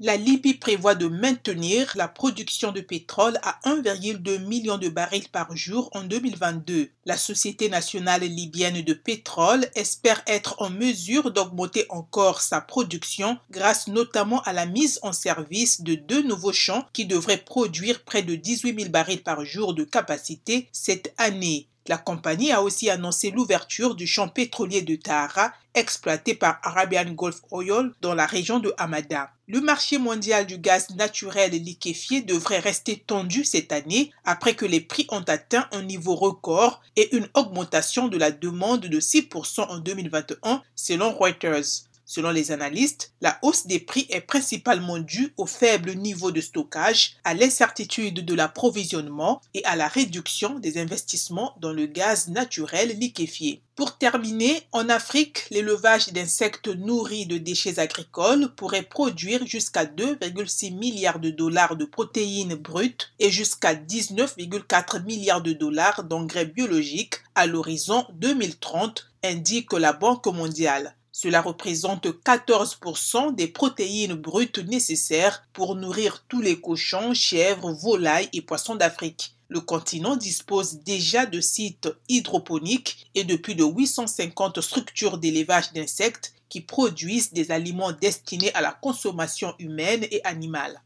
La Libye prévoit de maintenir la production de pétrole à 1,2 million de barils par jour en 2022. La Société nationale libyenne de pétrole espère être en mesure d'augmenter encore sa production grâce notamment à la mise en service de deux nouveaux champs qui devraient produire près de 18 000 barils par jour de capacité cette année. La compagnie a aussi annoncé l'ouverture du champ pétrolier de Tahara, exploité par Arabian Gulf Oil dans la région de Hamada. Le marché mondial du gaz naturel liquéfié devrait rester tendu cette année après que les prix ont atteint un niveau record et une augmentation de la demande de 6% en 2021 selon Reuters. Selon les analystes, la hausse des prix est principalement due au faible niveau de stockage, à l'incertitude de l'approvisionnement et à la réduction des investissements dans le gaz naturel liquéfié. Pour terminer, en Afrique, l'élevage d'insectes nourris de déchets agricoles pourrait produire jusqu'à 2,6 milliards de dollars de protéines brutes et jusqu'à 19,4 milliards de dollars d'engrais biologiques à l'horizon 2030, indique la Banque mondiale. Cela représente 14% des protéines brutes nécessaires pour nourrir tous les cochons, chèvres, volailles et poissons d'Afrique. Le continent dispose déjà de sites hydroponiques et de plus de 850 structures d'élevage d'insectes qui produisent des aliments destinés à la consommation humaine et animale.